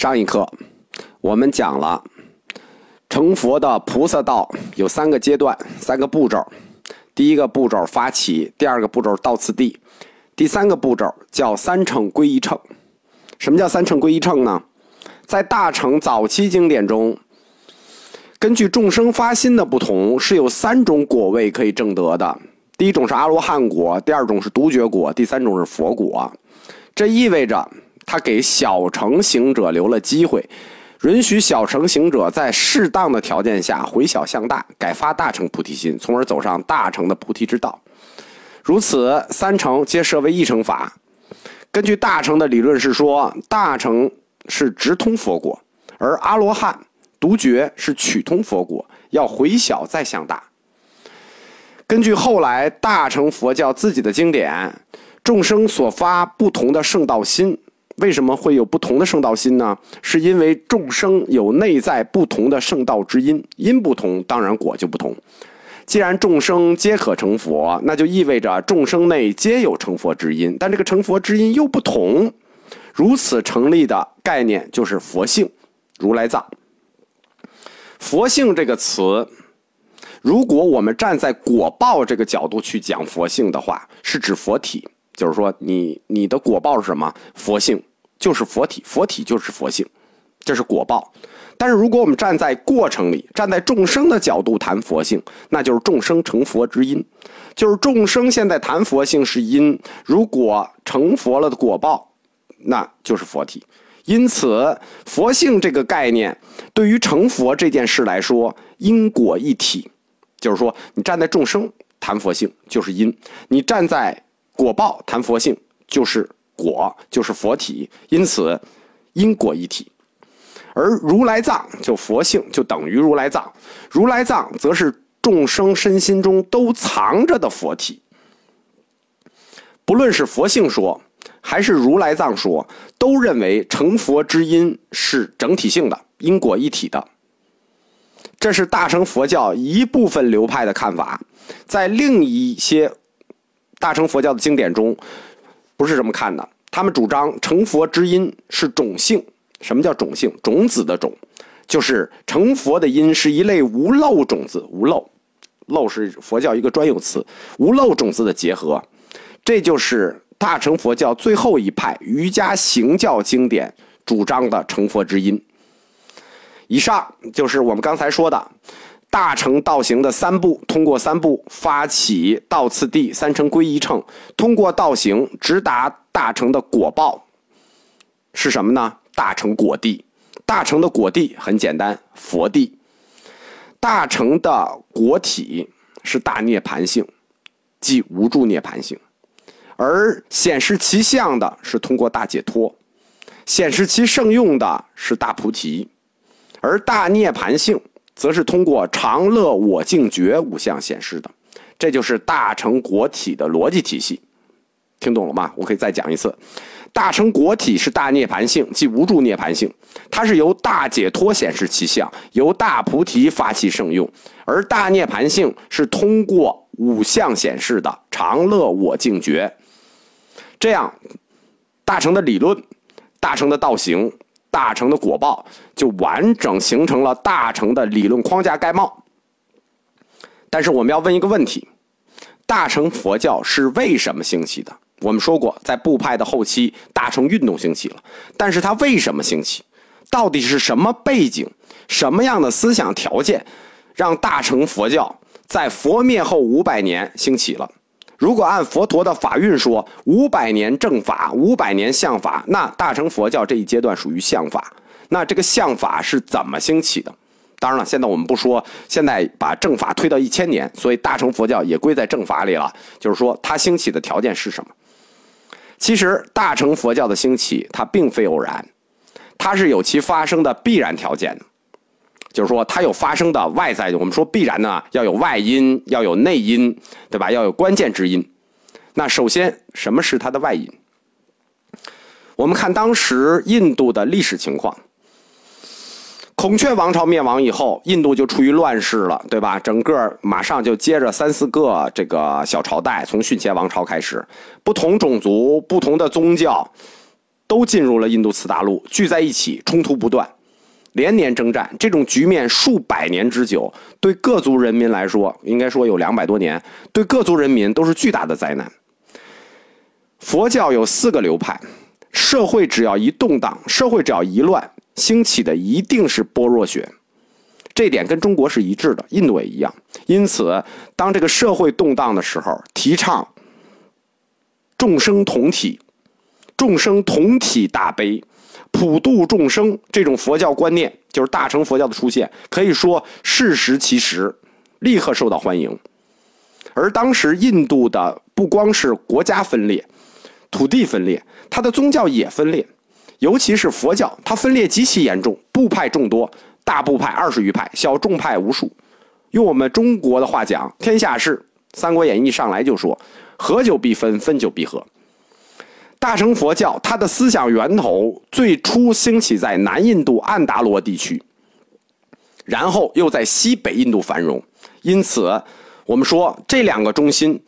上一课我们讲了成佛的菩萨道有三个阶段、三个步骤。第一个步骤发起，第二个步骤到次第，第三个步骤叫三乘归一乘。什么叫三乘归一乘呢？在大乘早期经典中，根据众生发心的不同，是有三种果位可以证得的。第一种是阿罗汉果，第二种是独觉果，第三种是佛果。这意味着他给小乘行者留了机会。允许小乘行者在适当的条件下回小向大，改发大乘菩提心，从而走上大乘的菩提之道。如此，三乘皆设为一乘法。根据大乘的理论是说，大乘是直通佛果，而阿罗汉独觉是曲通佛果，要回小再向大。根据后来大乘佛教自己的经典，众生所发不同的圣道心。为什么会有不同的圣道心呢？是因为众生有内在不同的圣道之因，因不同，当然果就不同。既然众生皆可成佛，那就意味着众生内皆有成佛之因，但这个成佛之因又不同。如此成立的概念就是佛性，如来藏。佛性这个词，如果我们站在果报这个角度去讲佛性的话，是指佛体，就是说你你的果报是什么？佛性。就是佛体，佛体就是佛性，这是果报。但是如果我们站在过程里，站在众生的角度谈佛性，那就是众生成佛之因，就是众生现在谈佛性是因。如果成佛了的果报，那就是佛体。因此，佛性这个概念对于成佛这件事来说，因果一体。就是说，你站在众生谈佛性就是因，你站在果报谈佛性就是。果就是佛体，因此因果一体。而如来藏就佛性，就等于如来藏。如来藏则是众生身心中都藏着的佛体。不论是佛性说，还是如来藏说，都认为成佛之因是整体性的，因果一体的。这是大乘佛教一部分流派的看法，在另一些大乘佛教的经典中。不是这么看的，他们主张成佛之因是种性。什么叫种性？种子的种，就是成佛的因是一类无漏种子。无漏，漏是佛教一个专有词。无漏种子的结合，这就是大乘佛教最后一派瑜伽行教经典主张的成佛之因。以上就是我们刚才说的。大乘道行的三步，通过三步发起道次第，三乘归一乘，通过道行直达大乘的果报，是什么呢？大乘果地。大乘的果地很简单，佛地。大乘的果体是大涅盘性，即无住涅盘性，而显示其相的是通过大解脱，显示其圣用的是大菩提，而大涅盘性。则是通过常乐我净觉五相显示的，这就是大乘国体的逻辑体系，听懂了吗？我可以再讲一次，大乘国体是大涅盘性，即无住涅盘性，它是由大解脱显示其相，由大菩提发起圣用，而大涅盘性是通过五相显示的常乐我净觉，这样大乘的理论，大乘的道行。大乘的果报就完整形成了大乘的理论框架概貌。但是我们要问一个问题：大乘佛教是为什么兴起的？我们说过，在部派的后期，大乘运动兴起了。但是它为什么兴起？到底是什么背景、什么样的思想条件，让大乘佛教在佛灭后五百年兴起了？如果按佛陀的法运说，五百年正法，五百年相法，那大乘佛教这一阶段属于相法。那这个相法是怎么兴起的？当然了，现在我们不说，现在把正法推到一千年，所以大乘佛教也归在正法里了。就是说，它兴起的条件是什么？其实，大乘佛教的兴起，它并非偶然，它是有其发生的必然条件的。就是说，它有发生的外在，我们说必然呢，要有外因，要有内因，对吧？要有关键之因。那首先，什么是它的外因？我们看当时印度的历史情况。孔雀王朝灭亡以后，印度就处于乱世了，对吧？整个马上就接着三四个这个小朝代，从逊伽王朝开始，不同种族、不同的宗教。都进入了印度次大陆，聚在一起，冲突不断，连年征战。这种局面数百年之久，对各族人民来说，应该说有两百多年，对各族人民都是巨大的灾难。佛教有四个流派，社会只要一动荡，社会只要一乱，兴起的一定是般若学。这点跟中国是一致的，印度也一样。因此，当这个社会动荡的时候，提倡众生同体、众生同体大悲、普度众生这种佛教观念，就是大乘佛教的出现，可以说适时其时，立刻受到欢迎。而当时印度的不光是国家分裂。土地分裂，它的宗教也分裂，尤其是佛教，它分裂极其严重，部派众多，大部派二十余派，小众派无数。用我们中国的话讲，天下事，《三国演义》上来就说：合久必分，分久必合。大乘佛教它的思想源头最初兴起在南印度安达罗地区，然后又在西北印度繁荣。因此，我们说这两个中心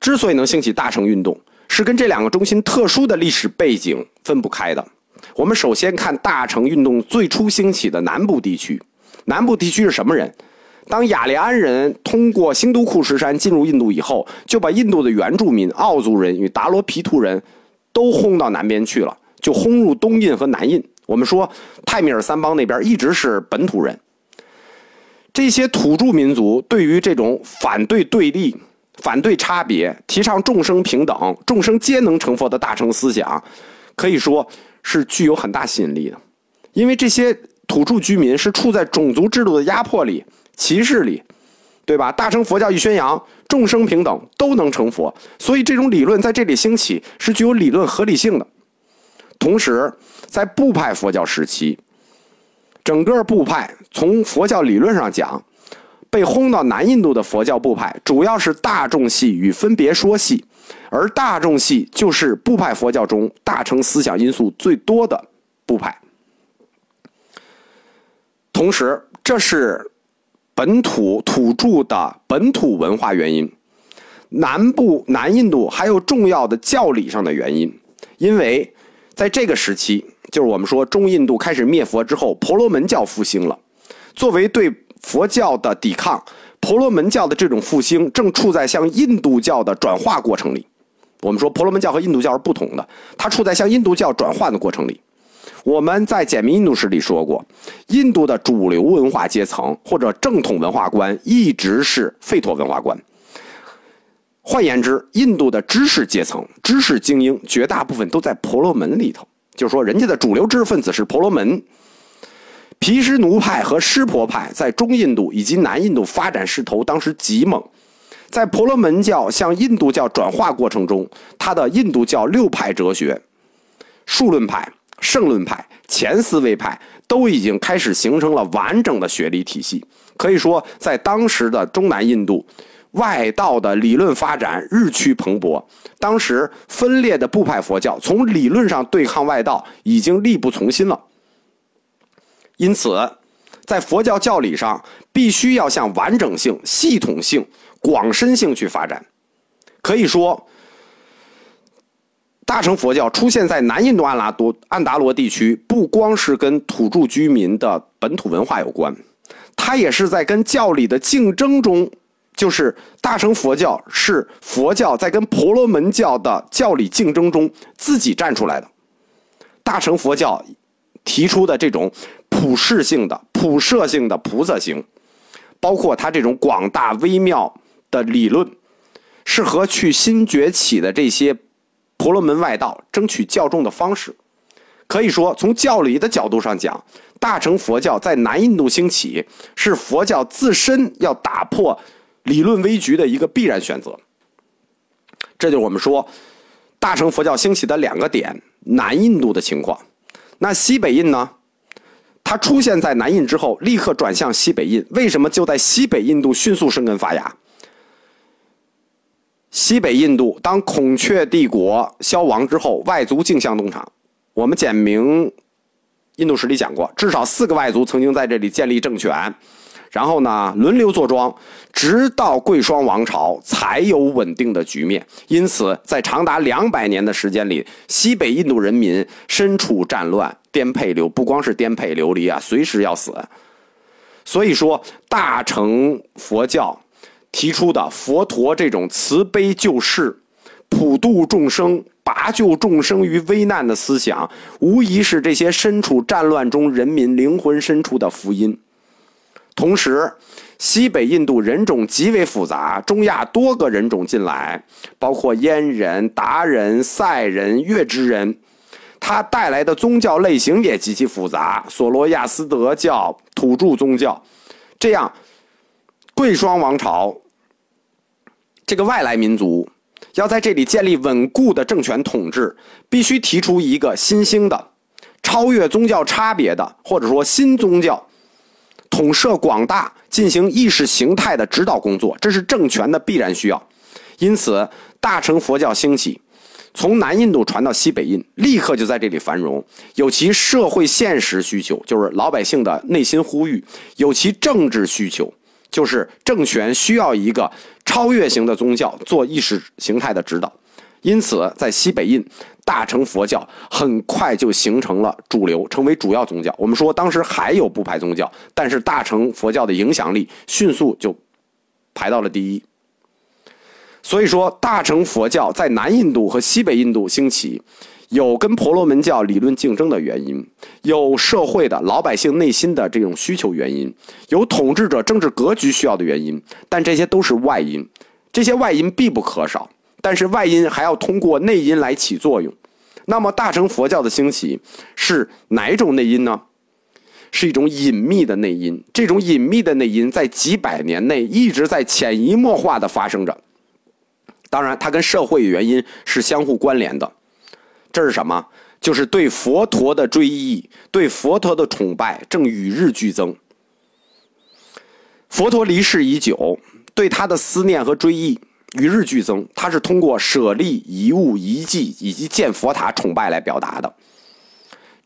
之所以能兴起大乘运动。是跟这两个中心特殊的历史背景分不开的。我们首先看大乘运动最初兴起的南部地区。南部地区是什么人？当雅利安人通过新都库什山进入印度以后，就把印度的原住民奥族人与达罗毗荼人都轰到南边去了，就轰入东印和南印。我们说泰米尔三邦那边一直是本土人。这些土著民族对于这种反对对立。反对差别，提倡众生平等、众生皆能成佛的大乘思想，可以说是具有很大吸引力的。因为这些土著居民是处在种族制度的压迫里、歧视里，对吧？大乘佛教一宣扬众生平等，都能成佛，所以这种理论在这里兴起是具有理论合理性的。同时，在部派佛教时期，整个部派从佛教理论上讲。被轰到南印度的佛教部派，主要是大众系与分别说系，而大众系就是部派佛教中大乘思想因素最多的部派。同时，这是本土土著的本土文化原因。南部南印度还有重要的教理上的原因，因为在这个时期，就是我们说中印度开始灭佛之后，婆罗门教复兴了，作为对。佛教的抵抗，婆罗门教的这种复兴正处在向印度教的转化过程里。我们说婆罗门教和印度教是不同的，它处在向印度教转换的过程里。我们在简明印度史里说过，印度的主流文化阶层或者正统文化观一直是吠陀文化观。换言之，印度的知识阶层、知识精英绝大部分都在婆罗门里头，就是说，人家的主流知识分子是婆罗门。毗湿奴派和湿婆派在中印度以及南印度发展势头当时极猛，在婆罗门教向印度教转化过程中，他的印度教六派哲学——数论派、圣论派、前思维派——都已经开始形成了完整的学理体系。可以说，在当时的中南印度，外道的理论发展日趋蓬勃。当时分裂的部派佛教从理论上对抗外道已经力不从心了。因此，在佛教教理上，必须要向完整性、系统性、广深性去发展。可以说，大乘佛教出现在南印度安拉多安达罗地区，不光是跟土著居民的本土文化有关，它也是在跟教理的竞争中，就是大乘佛教是佛教在跟婆罗门教的教理竞争中自己站出来的。大乘佛教提出的这种。普世性的、普摄性的菩萨行，包括他这种广大微妙的理论，是和去新崛起的这些婆罗门外道争取教众的方式。可以说，从教理的角度上讲，大乘佛教在南印度兴起，是佛教自身要打破理论危局的一个必然选择。这就是我们说大乘佛教兴起的两个点：南印度的情况。那西北印呢？它出现在南印之后，立刻转向西北印。为什么就在西北印度迅速生根发芽？西北印度当孔雀帝国消亡之后，外族竞相东厂。我们简明印度史里讲过，至少四个外族曾经在这里建立政权，然后呢轮流坐庄，直到贵霜王朝才有稳定的局面。因此，在长达两百年的时间里，西北印度人民身处战乱，颠沛流不光是颠沛流离啊，随时要死。所以说，大乘佛教提出的佛陀这种慈悲救世、普度众生、拔救众生于危难的思想，无疑是这些身处战乱中人民灵魂深处的福音。同时，西北印度人种极为复杂，中亚多个人种进来，包括燕人、达人、塞人、月支人。它带来的宗教类型也极其复杂，索罗亚斯德教、土著宗教，这样，贵霜王朝这个外来民族要在这里建立稳固的政权统治，必须提出一个新兴的、超越宗教差别的，或者说新宗教，统摄广大，进行意识形态的指导工作，这是政权的必然需要。因此，大乘佛教兴起。从南印度传到西北印，立刻就在这里繁荣，有其社会现实需求，就是老百姓的内心呼吁；有其政治需求，就是政权需要一个超越型的宗教做意识形态的指导。因此，在西北印，大乘佛教很快就形成了主流，成为主要宗教。我们说当时还有不排宗教，但是大乘佛教的影响力迅速就排到了第一。所以说，大乘佛教在南印度和西北印度兴起，有跟婆罗门教理论竞争的原因，有社会的老百姓内心的这种需求原因，有统治者政治格局需要的原因，但这些都是外因，这些外因必不可少。但是外因还要通过内因来起作用。那么，大乘佛教的兴起是哪种内因呢？是一种隐秘的内因。这种隐秘的内因在几百年内一直在潜移默化的发生着。当然，它跟社会原因是相互关联的。这是什么？就是对佛陀的追忆，对佛陀的崇拜正与日俱增。佛陀离世已久，对他的思念和追忆与日俱增。他是通过舍利、遗物、遗迹以及建佛塔崇拜来表达的。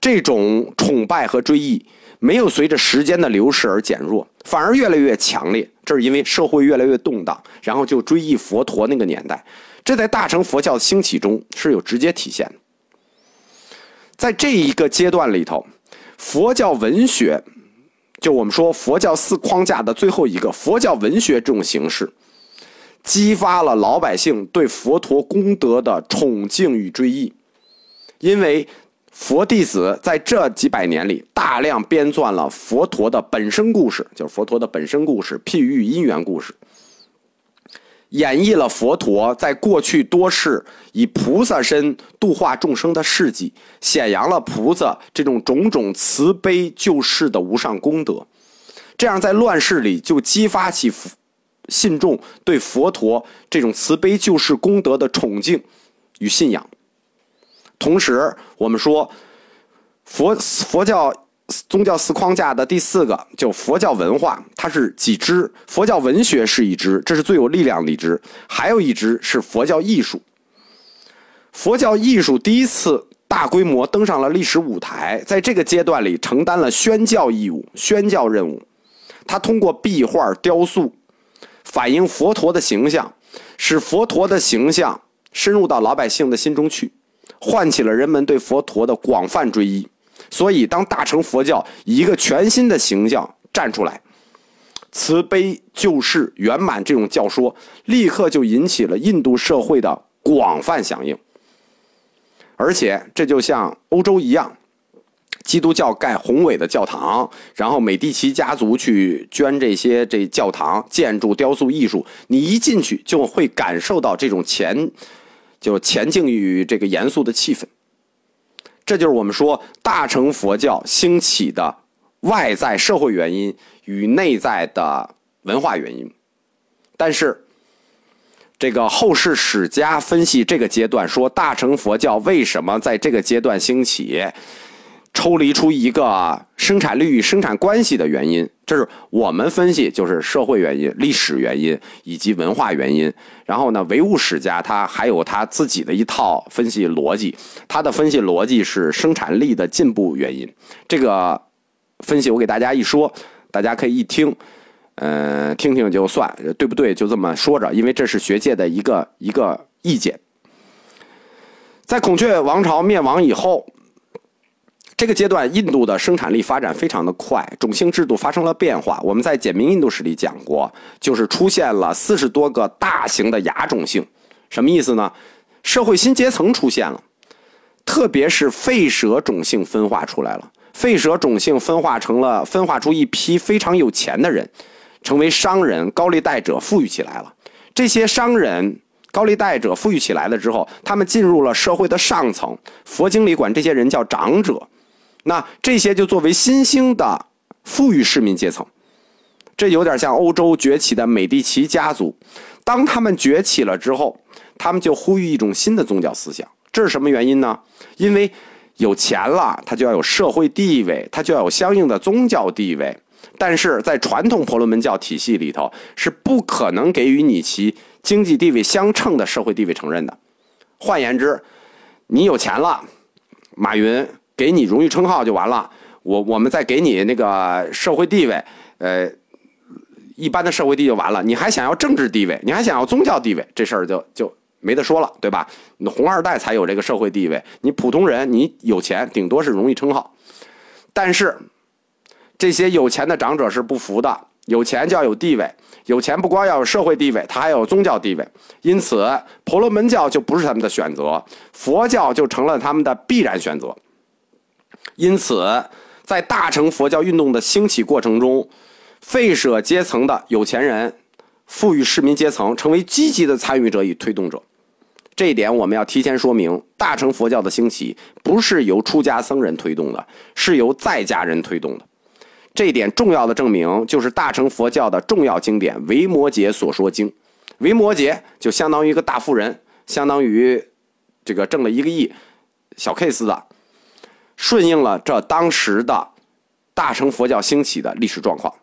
这种崇拜和追忆没有随着时间的流逝而减弱，反而越来越强烈。这是因为社会越来越动荡，然后就追忆佛陀那个年代，这在大乘佛教兴起中是有直接体现的。在这一个阶段里头，佛教文学，就我们说佛教四框架的最后一个佛教文学这种形式，激发了老百姓对佛陀功德的崇敬与追忆，因为。佛弟子在这几百年里大量编撰了佛陀的本生故事，就是佛陀的本生故事、譬喻因缘故事，演绎了佛陀在过去多世以菩萨身度化众生的事迹，显扬了菩萨这种种种慈悲救世的无上功德。这样在乱世里就激发起信众对佛陀这种慈悲救世功德的崇敬与信仰。同时，我们说，佛佛教宗教四框架的第四个，就佛教文化，它是几支？佛教文学是一支，这是最有力量的一支；还有一支是佛教艺术。佛教艺术第一次大规模登上了历史舞台，在这个阶段里承担了宣教义务、宣教任务。它通过壁画、雕塑，反映佛陀的形象，使佛陀的形象深入到老百姓的心中去。唤起了人们对佛陀的广泛追忆，所以当大乘佛教以一个全新的形象站出来，慈悲救世圆满这种教说，立刻就引起了印度社会的广泛响应。而且这就像欧洲一样，基督教盖宏伟的教堂，然后美第奇家族去捐这些这教堂建筑、雕塑艺术，你一进去就会感受到这种前。就前进与这个严肃的气氛，这就是我们说大乘佛教兴起的外在社会原因与内在的文化原因。但是，这个后世史家分析这个阶段，说大乘佛教为什么在这个阶段兴起？抽离出一个生产力与生产关系的原因，这是我们分析，就是社会原因、历史原因以及文化原因。然后呢，唯物史家他还有他自己的一套分析逻辑，他的分析逻辑是生产力的进步原因。这个分析我给大家一说，大家可以一听，呃，听听就算，对不对？就这么说着，因为这是学界的一个一个意见。在孔雀王朝灭亡以后，这个阶段印度的生产力发展非常的快，种姓制度发生了变化。我们在简明印度史里讲过，就是出现了四十多个大型的亚种姓，什么意思呢？社会新阶层出现了，特别是吠舍种姓分化出来了。吠舍种姓分化成了分化出一批非常有钱的人，成为商人、高利贷者，富裕起来了。这些商人。高利贷者富裕起来了之后，他们进入了社会的上层。佛经里管这些人叫长者。那这些就作为新兴的富裕市民阶层，这有点像欧洲崛起的美第奇家族。当他们崛起了之后，他们就呼吁一种新的宗教思想。这是什么原因呢？因为有钱了，他就要有社会地位，他就要有相应的宗教地位。但是在传统婆罗门教体系里头，是不可能给予你其。经济地位相称的社会地位承认的，换言之，你有钱了，马云给你荣誉称号就完了。我我们再给你那个社会地位，呃，一般的社会地位就完了。你还想要政治地位，你还想要宗教地位，这事儿就就没得说了，对吧？你红二代才有这个社会地位，你普通人你有钱，顶多是荣誉称号。但是这些有钱的长者是不服的，有钱就要有地位。有钱不光要有社会地位，他还有宗教地位，因此婆罗门教就不是他们的选择，佛教就成了他们的必然选择。因此，在大乘佛教运动的兴起过程中，废舍阶层的有钱人、富裕市民阶层成为积极的参与者与推动者。这一点我们要提前说明：大乘佛教的兴起不是由出家僧人推动的，是由在家人推动的。这一点重要的证明，就是大乘佛教的重要经典《维摩诘所说经》。维摩诘就相当于一个大富人，相当于这个挣了一个亿，小 case 的，顺应了这当时的大乘佛教兴起的历史状况。